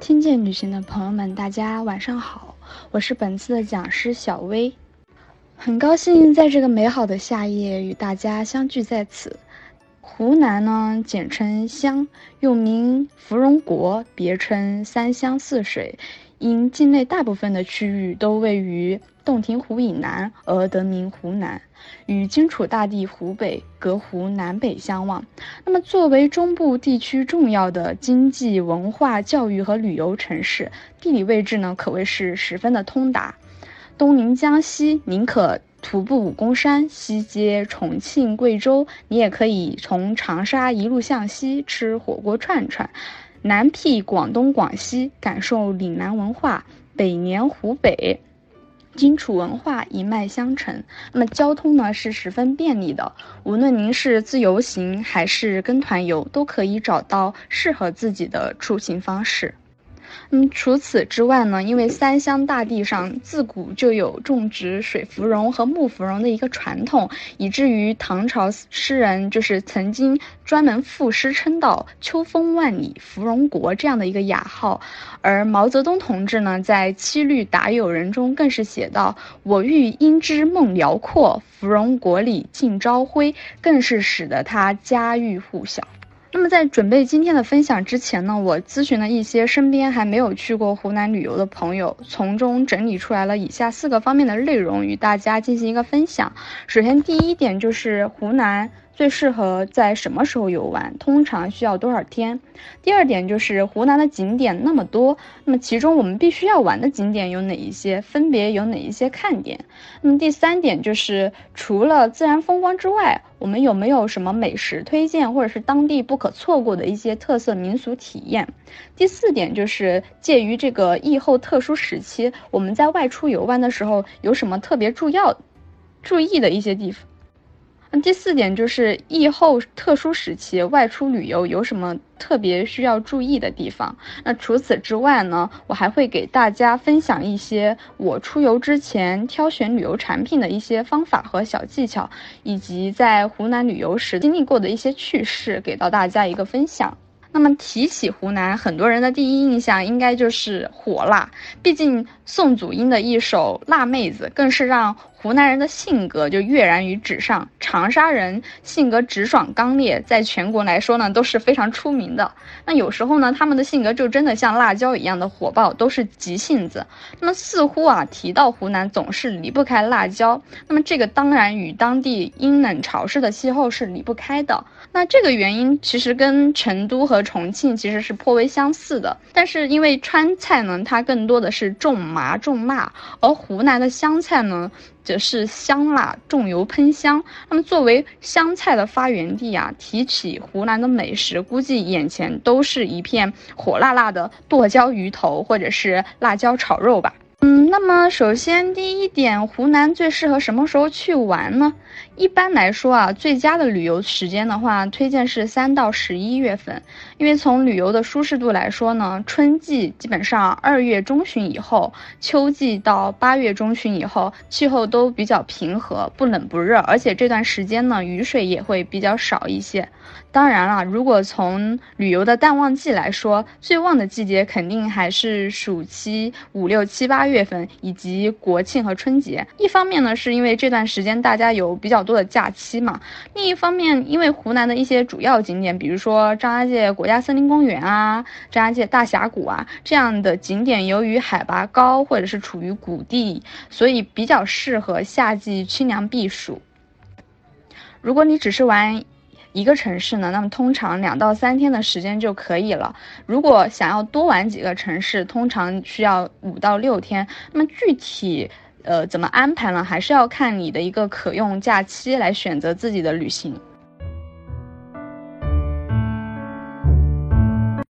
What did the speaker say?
听见旅行的朋友们，大家晚上好，我是本次的讲师小薇，很高兴在这个美好的夏夜与大家相聚在此。湖南呢，简称湘，又名芙蓉国，别称三湘四水，因境内大部分的区域都位于洞庭湖以南而得名湖南。与荆楚大地湖北隔湖南北相望，那么作为中部地区重要的经济、文化、教育和旅游城市，地理位置呢可谓是十分的通达。东临江西，宁可徒步武功山；西接重庆、贵州，你也可以从长沙一路向西吃火锅串串；南辟广东、广西，感受岭南文化；北连湖北。荆楚文化一脉相承，那么交通呢是十分便利的。无论您是自由行还是跟团游，都可以找到适合自己的出行方式。嗯，除此之外呢，因为三湘大地上自古就有种植水芙蓉和木芙蓉的一个传统，以至于唐朝诗人就是曾经专门赋诗称道“秋风万里芙蓉国”这样的一个雅号。而毛泽东同志呢，在《七律答友人》中更是写道：“我欲因之梦辽阔，芙蓉国里尽朝晖”，更是使得他家喻户晓。那么在准备今天的分享之前呢，我咨询了一些身边还没有去过湖南旅游的朋友，从中整理出来了以下四个方面的内容，与大家进行一个分享。首先，第一点就是湖南。最适合在什么时候游玩？通常需要多少天？第二点就是湖南的景点那么多，那么其中我们必须要玩的景点有哪一些？分别有哪一些看点？那么第三点就是除了自然风光之外，我们有没有什么美食推荐，或者是当地不可错过的一些特色民俗体验？第四点就是介于这个疫后特殊时期，我们在外出游玩的时候有什么特别注要注意的一些地方？那第四点就是疫后特殊时期外出旅游有什么特别需要注意的地方？那除此之外呢，我还会给大家分享一些我出游之前挑选旅游产品的一些方法和小技巧，以及在湖南旅游时经历过的一些趣事，给到大家一个分享。那么提起湖南，很多人的第一印象应该就是火辣，毕竟宋祖英的一首《辣妹子》更是让湖南人的性格就跃然于纸上。长沙人性格直爽刚烈，在全国来说呢都是非常出名的。那有时候呢，他们的性格就真的像辣椒一样的火爆，都是急性子。那么似乎啊，提到湖南总是离不开辣椒。那么这个当然与当地阴冷潮湿的气候是离不开的。那这个原因其实跟成都和重庆其实是颇为相似的，但是因为川菜呢，它更多的是重麻重辣，而湖南的湘菜呢，则是香辣重油喷香。那么作为湘菜的发源地啊，提起湖南的美食，估计眼前都是一片火辣辣的剁椒鱼头或者是辣椒炒肉吧。嗯，那么首先第一点，湖南最适合什么时候去玩呢？一般来说啊，最佳的旅游时间的话，推荐是三到十一月份，因为从旅游的舒适度来说呢，春季基本上二月中旬以后，秋季到八月中旬以后，气候都比较平和，不冷不热，而且这段时间呢，雨水也会比较少一些。当然了，如果从旅游的淡旺季来说，最旺的季节肯定还是暑期五六七八月份，以及国庆和春节。一方面呢，是因为这段时间大家有比较多的假期嘛；另一方面，因为湖南的一些主要景点，比如说张家界国家森林公园啊、张家界大峡谷啊这样的景点，由于海拔高或者是处于谷地，所以比较适合夏季清凉避暑。如果你只是玩，一个城市呢，那么通常两到三天的时间就可以了。如果想要多玩几个城市，通常需要五到六天。那么具体，呃，怎么安排呢？还是要看你的一个可用假期来选择自己的旅行。